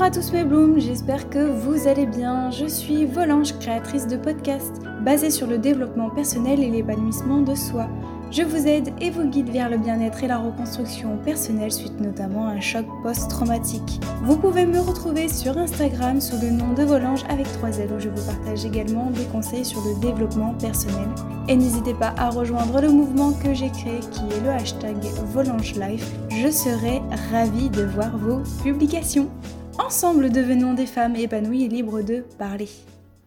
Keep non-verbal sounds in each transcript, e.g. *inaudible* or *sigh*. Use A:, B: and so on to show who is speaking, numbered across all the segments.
A: Bonjour à tous mes blooms, j'espère que vous allez bien. Je suis Volange, créatrice de podcasts basés sur le développement personnel et l'épanouissement de soi. Je vous aide et vous guide vers le bien-être et la reconstruction personnelle suite notamment à un choc post-traumatique. Vous pouvez me retrouver sur Instagram sous le nom de Volange avec 3 L où je vous partage également des conseils sur le développement personnel. Et n'hésitez pas à rejoindre le mouvement que j'ai créé qui est le hashtag Volange Life. Je serai ravie de voir vos publications. Ensemble, devenons des femmes épanouies et libres de parler.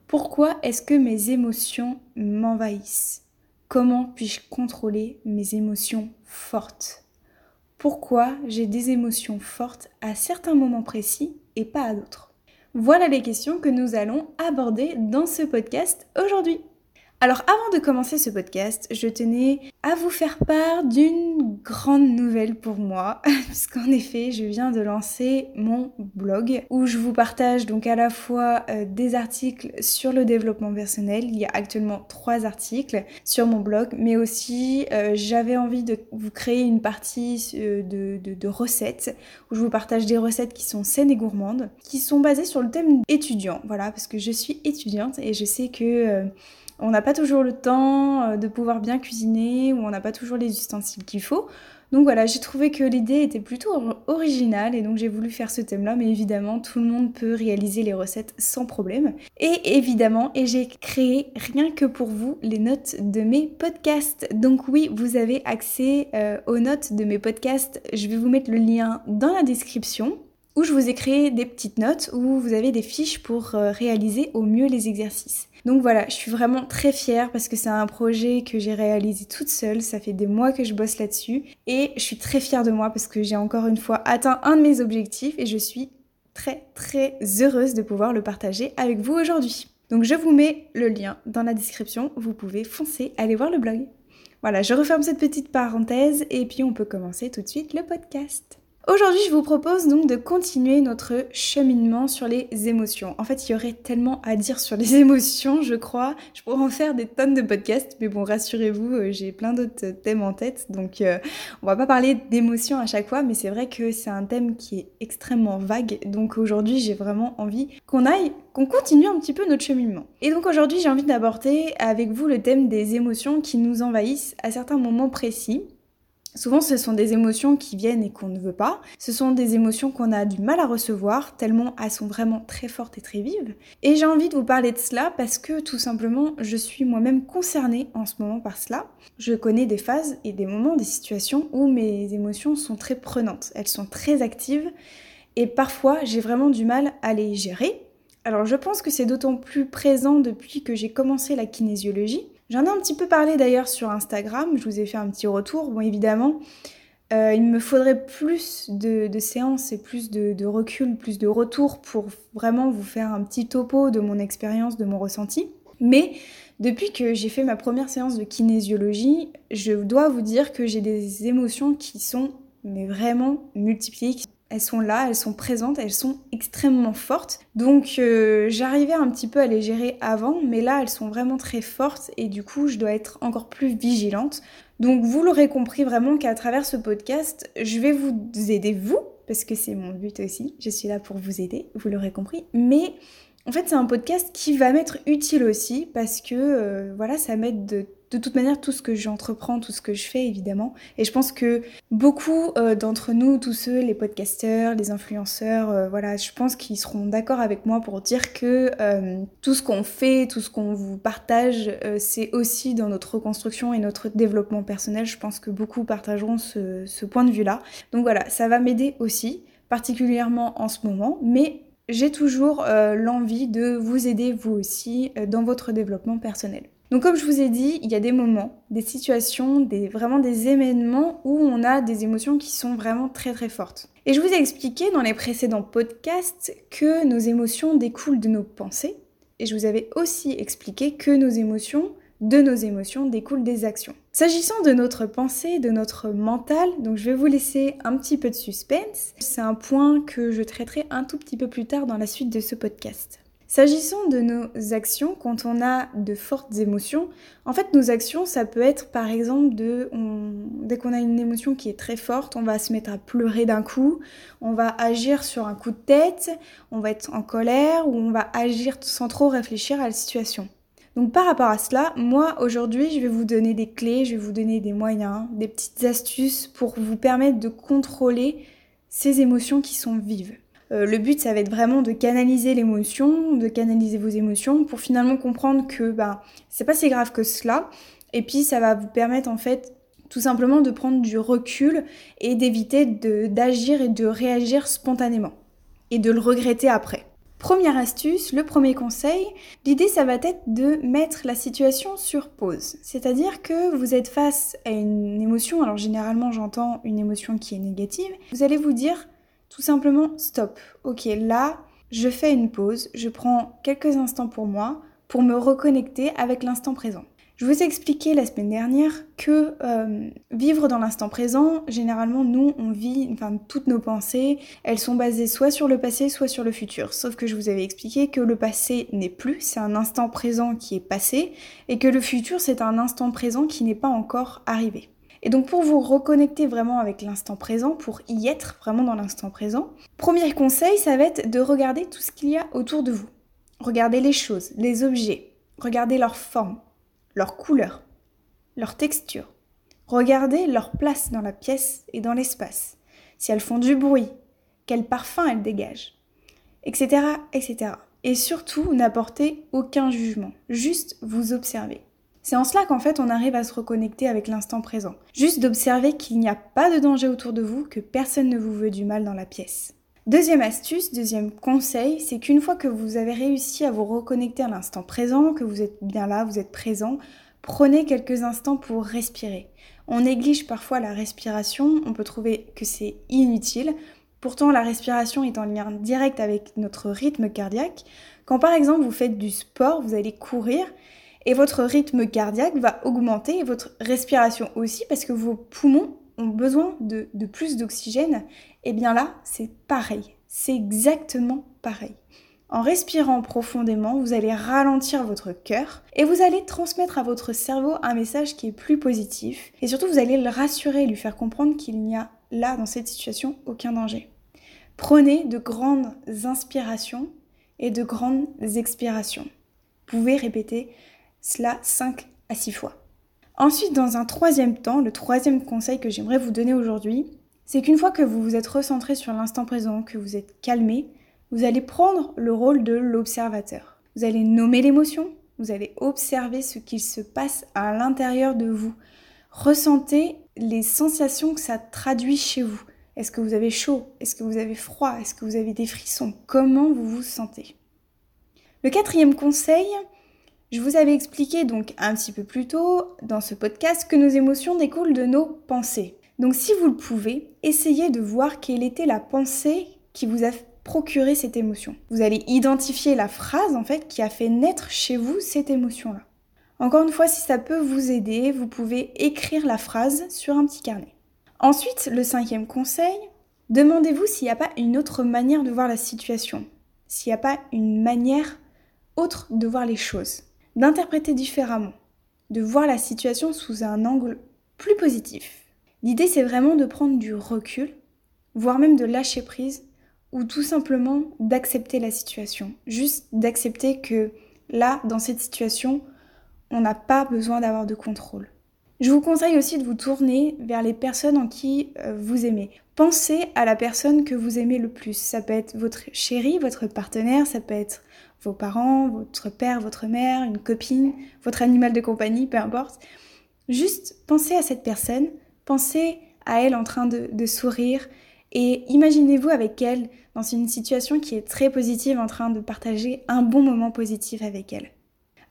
A: Pourquoi est-ce que mes émotions m'envahissent? Comment puis-je contrôler mes émotions fortes? Pourquoi j'ai des émotions fortes à certains moments précis et pas à d'autres? Voilà les questions que nous allons aborder dans ce podcast aujourd'hui. Alors avant de commencer ce podcast, je tenais à vous faire part d'une grande nouvelle pour moi, *laughs* puisqu'en effet, je viens de lancer mon blog où je vous partage donc à la fois euh, des articles sur le développement personnel. Il y a actuellement trois articles sur mon blog, mais aussi euh, j'avais envie de vous créer une partie euh, de, de, recettes où je vous partage des recettes qui sont saines et gourmandes, qui sont basées sur le thème étudiant. Voilà, parce que je suis étudiante et je sais que on n'a pas toujours le temps de pouvoir bien cuisiner ou on n'a pas toujours les ustensiles qu'il faut. Donc voilà, j'ai trouvé que l'idée était plutôt originale et donc j'ai voulu faire ce thème-là, mais évidemment tout le monde peut réaliser les recettes sans problème. Et évidemment, et j'ai créé rien que pour vous les notes de mes podcasts. Donc oui, vous avez accès euh, aux notes de mes podcasts. Je vais vous mettre le lien dans la description où je vous ai créé des petites notes où vous avez des fiches pour euh, réaliser au mieux les exercices. Donc voilà, je suis vraiment très fière parce que c'est un projet que j'ai réalisé toute seule, ça fait des mois que je bosse là-dessus et je suis très fière de moi parce que j'ai encore une fois atteint un de mes objectifs et je suis très très heureuse de pouvoir le partager avec vous aujourd'hui. Donc je vous mets le lien dans la description, vous pouvez foncer, aller voir le blog. Voilà, je referme cette petite parenthèse et puis on peut commencer tout de suite le podcast. Aujourd'hui, je vous propose donc de continuer notre cheminement sur les émotions. En fait, il y aurait tellement à dire sur les *laughs* émotions, je crois. Je pourrais en faire des tonnes de podcasts, mais bon, rassurez-vous, euh, j'ai plein d'autres thèmes en tête, donc euh, on va pas parler d'émotions à chaque fois, mais c'est vrai que c'est un thème qui est extrêmement vague. Donc aujourd'hui, j'ai vraiment envie qu'on aille, qu'on continue un petit peu notre cheminement. Et donc aujourd'hui, j'ai envie d'aborder avec vous le thème des émotions qui nous envahissent à certains moments précis. Souvent, ce sont des émotions qui viennent et qu'on ne veut pas. Ce sont des émotions qu'on a du mal à recevoir, tellement elles sont vraiment très fortes et très vives. Et j'ai envie de vous parler de cela parce que tout simplement, je suis moi-même concernée en ce moment par cela. Je connais des phases et des moments, des situations où mes émotions sont très prenantes. Elles sont très actives et parfois, j'ai vraiment du mal à les gérer. Alors, je pense que c'est d'autant plus présent depuis que j'ai commencé la kinésiologie J'en ai un petit peu parlé d'ailleurs sur Instagram, je vous ai fait un petit retour. Bon, évidemment, euh, il me faudrait plus de, séances et plus de, recul, plus de retour pour vraiment vous faire un petit topo de mon expérience, de mon ressenti. Mais depuis que j'ai fait ma première séance de kinésiologie, je dois vous dire que j'ai des émotions qui sont mais vraiment multipliées, elles sont là, elles sont présentes, elles sont extrêmement fortes. Donc euh, j'arrivais un petit peu à les gérer avant, mais là elles sont vraiment très fortes et du coup je dois être encore plus vigilante. Donc vous l'aurez compris vraiment qu'à travers ce podcast, je vais vous aider vous, parce que c'est mon but aussi, je suis là pour vous aider, vous l'aurez compris, mais en fait c'est un podcast qui va m'être utile aussi parce que euh, voilà ça m'aide de de toute manière tout ce que j'entreprends, tout ce que je fais évidemment. Et je pense que beaucoup euh, d'entre nous, tous ceux, les podcasteurs, les influenceurs, euh, voilà, je pense qu'ils seront d'accord avec moi pour dire que euh, tout ce qu'on fait, tout ce qu'on vous partage, c'est aussi dans notre reconstruction et notre développement personnel. Je pense que beaucoup partageront ce, ce point de vue-là. Donc voilà, ça va m'aider aussi, particulièrement en ce moment, mais j'ai toujours l'envie de vous aider vous aussi dans votre développement personnel. Donc comme je vous ai dit, il y a des moments, des situations, des, vraiment des événements où on a des émotions qui sont vraiment très très fortes. Et je vous ai expliqué dans les précédents podcasts que nos émotions découlent de nos pensées. Et je vous avais aussi expliqué que nos émotions, de nos émotions, découlent des actions. S'agissant de notre pensée, de notre mental, donc je vais vous laisser un petit peu de suspense. C'est un point que je traiterai un tout petit peu plus tard dans la suite de ce podcast. S'agissant de nos actions, quand on a de fortes émotions, en fait nos actions, ça peut être par exemple de, dès qu'on a une émotion qui est très forte, on va se mettre à pleurer d'un coup, on va agir sur un coup de tête, on va être en colère ou on va agir sans trop réfléchir à la situation. Donc par rapport à cela, moi aujourd'hui je vais vous donner des clés, je vais vous donner des moyens, des petites astuces pour vous permettre de contrôler ces émotions qui sont vives. Euh, le but, ça va être vraiment de canaliser l'émotion, de canaliser vos émotions pour finalement comprendre que ben, c'est pas si grave que cela. Et puis, ça va vous permettre en fait tout simplement de prendre du recul et d'éviter d'agir et de réagir spontanément et de le regretter après. Première astuce, le premier conseil, l'idée ça va être de mettre la situation sur pause. C'est-à-dire que vous êtes face à une émotion, alors généralement j'entends une émotion qui est négative, vous allez vous dire tout simplement stop. Ok, là, je fais une pause, je prends quelques instants pour moi pour me reconnecter avec l'instant présent. Je vous ai expliqué la semaine dernière que euh, vivre dans l'instant présent, généralement nous on vit, enfin toutes nos pensées, elles sont basées soit sur le passé, soit sur le futur. Sauf que je vous avais expliqué que le passé n'est plus, c'est un instant présent qui est passé, et que le futur c'est un instant présent qui n'est pas encore arrivé. Et donc pour vous reconnecter vraiment avec l'instant présent, pour y être vraiment dans l'instant présent, premier conseil, ça va être de regarder tout ce qu'il y a autour de vous. Regardez les choses, les objets, regardez leur forme, leur couleur, leur texture. Regardez leur place dans la pièce et dans l'espace. Si elles font du bruit, quel parfum elles dégagent, etc., etc. Et surtout, n'apportez aucun jugement, juste vous observez. C'est en cela qu'en fait on arrive à se reconnecter avec l'instant présent. Juste d'observer qu'il n'y a pas de danger autour de vous, que personne ne vous veut du mal dans la pièce. Deuxième astuce, deuxième conseil, c'est qu'une fois que vous avez réussi à vous reconnecter à l'instant présent, que vous êtes bien là, vous êtes présent, prenez quelques instants pour respirer. On néglige parfois la respiration, on peut trouver que c'est inutile. Pourtant, la respiration est en lien direct avec notre rythme cardiaque. Quand par exemple vous faites du sport, vous allez courir, et votre rythme cardiaque va augmenter votre respiration aussi parce que vos poumons ont besoin de, plus d'oxygène. Et bien là, c'est pareil. C'est exactement pareil. En respirant profondément, vous allez ralentir votre cœur et vous allez transmettre à votre cerveau un message qui est plus positif. Et surtout, vous allez le rassurer, lui faire comprendre qu'il n'y a là, dans cette situation, aucun danger. Prenez de grandes inspirations et de grandes expirations. Vous pouvez répéter cela 5 à 6 fois. Ensuite, dans un troisième temps, le troisième conseil que j'aimerais vous donner aujourd'hui, c'est qu'une fois que vous vous êtes recentré sur l'instant présent, que vous êtes calmé, vous allez prendre le rôle de l'observateur. Vous allez nommer l'émotion, vous allez observer ce qu'il se passe à l'intérieur de vous. Ressentez les sensations que ça traduit chez vous. Est-ce que vous avez chaud? Est-ce que vous avez froid? Est-ce que vous avez des frissons? Comment vous vous sentez? Le quatrième conseil, je vous avais expliqué donc un petit peu plus tôt dans ce podcast que nos émotions découlent de nos pensées. Donc si vous le pouvez, essayez de voir quelle était la pensée qui vous a procuré cette émotion. Vous allez identifier la phrase en fait qui a fait naître chez vous cette émotion-là. Encore une fois, si ça peut vous aider, vous pouvez écrire la phrase sur un petit carnet. Ensuite, le cinquième conseil, demandez-vous s'il n'y a pas une autre manière de voir la situation, s'il n'y a pas une manière autre de voir les choses d'interpréter différemment, de voir la situation sous un angle plus positif. L'idée, c'est vraiment de prendre du recul, voire même de lâcher prise, ou tout simplement d'accepter la situation. Juste d'accepter que là, dans cette situation, on n'a pas besoin d'avoir de contrôle. Je vous conseille aussi de vous tourner vers les personnes en qui euh, vous aimez. Pensez à la personne que vous aimez le plus. Ça peut être votre chéri, votre partenaire, ça peut être vos parents, votre père, votre mère, une copine, votre animal de compagnie, peu importe. Juste pensez à cette personne, pensez à elle en train de, sourire et imaginez-vous avec elle dans une situation qui est très positive en train de partager un bon moment positif avec elle.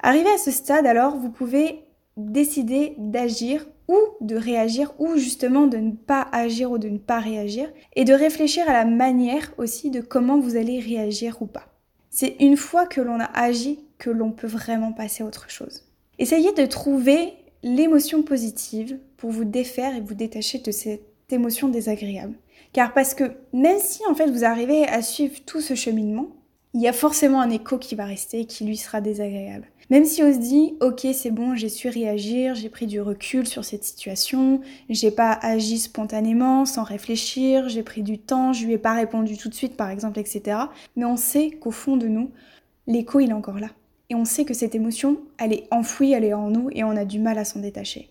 A: Arrivé à ce stade, alors, vous pouvez décider d'agir ou de réagir ou justement de ne pas agir ou de ne pas réagir et de réfléchir à la manière aussi de comment vous allez réagir ou pas. C'est une fois que l'on a agi que l'on peut vraiment passer à autre chose. Essayez de trouver l'émotion positive pour vous défaire et vous détacher de cette émotion désagréable. Car parce que même si en fait vous arrivez à suivre tout ce cheminement, il y a forcément un écho qui va rester qui lui sera désagréable. Même si on se dit, ok, c'est bon, j'ai su réagir, j'ai pris du recul sur cette situation, j'ai pas agi spontanément, sans réfléchir, j'ai pris du temps, je lui ai pas répondu tout de suite, par exemple, etc. Mais on sait qu'au fond de nous, l'écho, il est encore là. Et on sait que cette émotion, elle est enfouie, elle est en nous, et on a du mal à s'en détacher.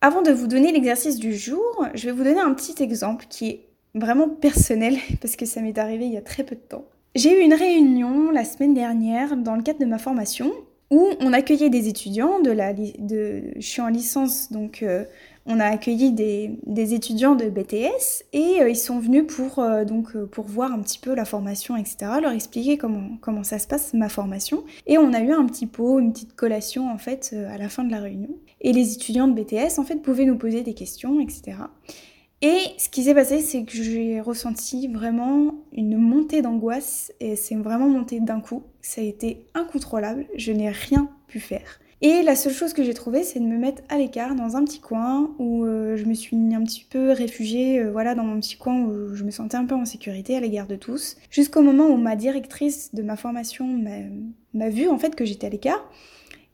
A: Avant de vous donner l'exercice du jour, je vais vous donner un petit exemple qui est vraiment personnel, *laughs* parce que ça m'est arrivé il y a très peu de temps. J'ai eu une réunion la semaine dernière dans le cadre de ma formation où on accueillait des étudiants de la je suis en licence donc euh, on a accueilli des, des, étudiants de BTS et euh, ils sont venus pour euh, donc pour voir un petit peu la formation etc leur expliquer comment comment ça se passe ma formation. Et on a eu un petit pot une petite collation en fait à la fin de la réunion. Et les étudiants de BTS en fait pouvaient nous poser des questions etc et ce qui s'est passé, c'est que j'ai ressenti vraiment une montée d'angoisse et c'est vraiment monté d'un coup. Ça a été incontrôlable, je n'ai rien pu faire. Et la seule chose que j'ai trouvé, c'est de me mettre à l'écart dans un petit coin où euh, je me suis un petit peu réfugiée, euh, voilà, dans mon petit coin où je me sentais un peu en sécurité à l'égard de tous, jusqu'au moment où ma directrice de ma formation m'a vu en fait que j'étais à l'écart.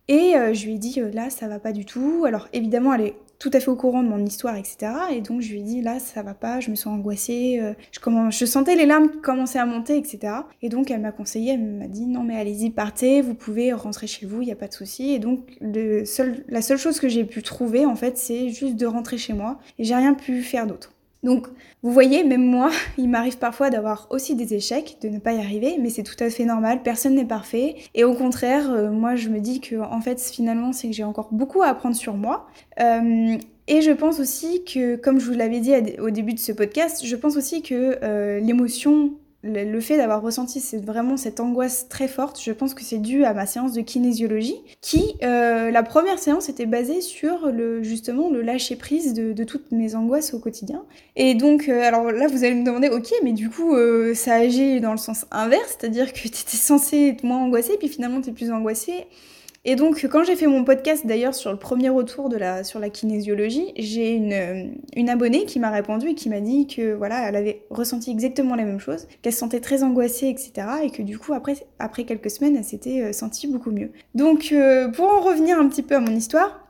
A: Et euh, je lui ai dit là ça va pas du tout. Alors évidemment elle est tout à fait au courant de mon histoire, etc. Et donc je lui ai dit là ça va pas, je me sens angoissée, euh, je, commence, je sentais les larmes commencer à monter, etc. Et donc elle m'a conseillé, elle m'a dit non mais allez-y partez, vous pouvez rentrer chez vous, il n'y a pas de souci. Et donc la seule chose que j'ai pu trouver en fait c'est juste de rentrer chez moi et j'ai rien pu faire d'autre. Donc, vous voyez, même moi, *laughs* il m'arrive parfois d'avoir aussi des échecs, de ne pas y arriver, mais c'est tout à fait normal, personne n'est parfait. Et au contraire, euh, moi, je me dis que, en fait, finalement, c'est que j'ai encore beaucoup à apprendre sur moi. Euh, et je pense aussi que, comme je vous l'avais dit au début de ce podcast, je pense aussi que euh, l'émotion le fait d'avoir ressenti c'est vraiment cette angoisse très forte, je pense que c'est dû à ma séance de kinésiologie, qui euh, la première séance était basée sur le justement le lâcher prise de, toutes mes angoisses au quotidien. Et donc euh, alors là vous allez me demander ok mais du coup euh, ça agit dans le sens inverse, c'est-à-dire que tu étais censé être moins angoissé puis finalement tu es plus angoissé. Et donc, quand j'ai fait mon podcast d'ailleurs sur le premier retour de la, sur la kinésiologie, j'ai une, euh, une abonnée qui m'a répondu et qui m'a dit que voilà, elle avait ressenti exactement la même chose, qu'elle se sentait très angoissée, etc. Et que du coup, après, après quelques semaines, elle s'était euh, sentie beaucoup mieux. Donc, euh, pour en revenir un petit peu à mon histoire,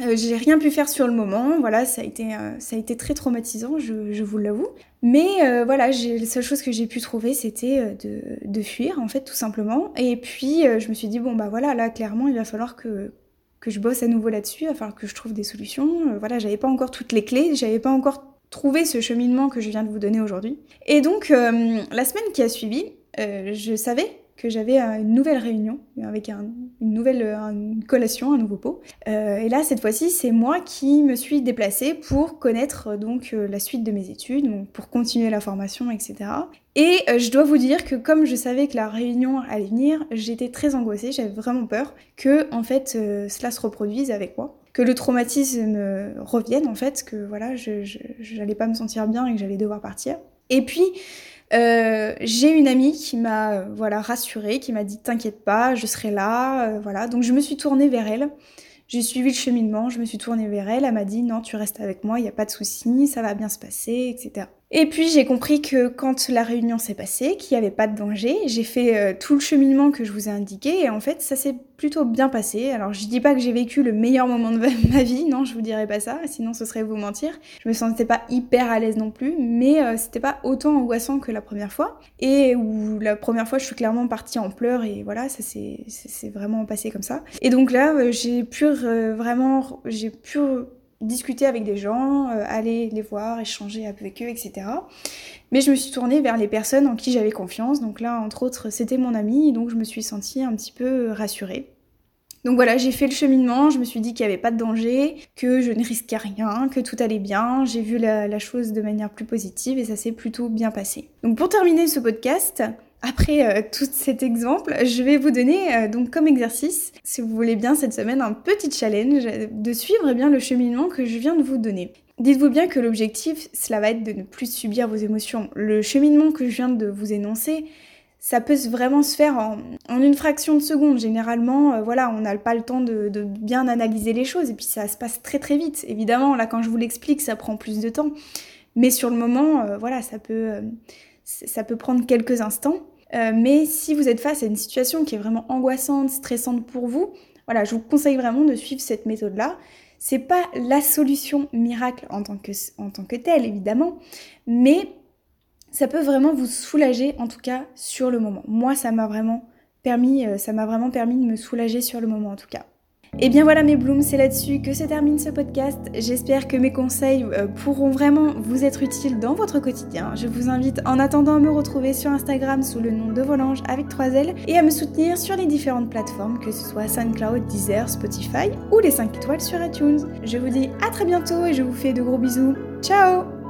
A: euh, j'ai rien pu faire sur le moment, voilà, ça a été, euh, ça a été très traumatisant, je, je vous l'avoue. Mais euh, voilà, la seule chose que j'ai pu trouver, c'était de, de, fuir, en fait, tout simplement. Et puis, je me suis dit, bon, bah voilà, là, clairement, il va falloir que, que je bosse à nouveau là-dessus, il va falloir que je trouve des solutions. voilà, j'avais pas encore toutes les clés, j'avais pas encore trouvé ce cheminement que je viens de vous donner aujourd'hui. Et donc, la semaine qui a suivi, je savais que j'avais une nouvelle réunion avec une nouvelle collation, un nouveau pot. Euh, et là, cette fois-ci, c'est moi qui me suis déplacée pour connaître euh, donc euh, la suite de mes études, pour continuer la formation, etc. Et je dois vous dire que comme je savais que la réunion allait venir, j'étais très angoissée, j'avais vraiment peur que en fait cela se reproduise avec moi que le traumatisme revienne en fait, que voilà, je j'allais pas me sentir bien et que j'allais devoir partir. Et puis euh, j'ai une amie qui m'a euh, voilà rassurée, qui m'a dit t'inquiète pas, je serai là, euh, voilà. Donc je me suis tournée vers elle. J'ai suivi le cheminement, je me suis tournée vers elle, elle m'a dit non, tu restes avec moi, il n'y a pas de souci, ça va bien se passer, etc. Et puis j'ai compris que quand la réunion s'est passée, qu'il n'y avait pas de danger, j'ai fait euh, tout le cheminement que je vous ai indiqué et en fait ça s'est plutôt bien passé. Alors je dis pas que j'ai vécu le meilleur moment de *laughs* ma vie, non je vous dirais pas ça, sinon ce serait vous mentir. Je me sentais pas hyper à l'aise non plus, mais euh, c'était pas autant angoissant que la première fois. Et où la première fois je suis clairement partie en pleurs et voilà ça s'est vraiment passé comme ça. Et donc là euh, j'ai pu vraiment j'ai pu discuter avec des gens, euh, aller les voir, échanger avec eux, etc. Mais je me suis tournée vers les personnes en qui j'avais confiance. Donc là, entre autres, c'était mon ami, donc je me suis sentie un petit peu rassurée. Donc voilà, j'ai fait le cheminement, je me suis dit qu'il n'y avait pas de danger, que je ne risquais rien, que tout allait bien, j'ai vu la, la, chose de manière plus positive et ça s'est plutôt bien passé. Donc pour terminer ce podcast, après euh, tout cet exemple, je vais vous donner euh, donc comme exercice, si vous voulez bien cette semaine, un petit challenge de suivre bien le cheminement que je viens de vous donner. Dites-vous bien que l'objectif, cela va être de ne plus subir vos émotions. Le cheminement que je viens de vous énoncer, ça peut vraiment se faire en, une fraction de seconde. Généralement, euh, voilà, on n'a pas le temps de, de, bien analyser les choses et puis ça se passe très très vite. Évidemment, là, quand je vous l'explique, ça prend plus de temps. Mais sur le moment, voilà, ça peut, ça peut prendre quelques instants. Euh, mais si vous êtes face à une situation qui est vraiment angoissante, stressante pour vous, voilà, je vous conseille vraiment de suivre cette méthode-là. C'est pas la solution miracle en tant que, en tant que telle, évidemment, mais ça peut vraiment vous soulager, en tout cas sur le moment. Moi, ça m'a vraiment permis, euh, ça m'a vraiment permis de me soulager sur le moment, en tout cas. Et bien voilà mes blooms, c'est là-dessus que se termine ce podcast. J'espère que mes conseils euh, pourront vraiment vous être utiles dans votre quotidien. Je vous invite en attendant à me retrouver sur Instagram sous le nom de Volange avec 3 L et à me soutenir sur les différentes plateformes, que ce soit SoundCloud, Deezer, Spotify ou les 5 étoiles sur iTunes. Je vous dis à très bientôt et je vous fais de gros bisous. Ciao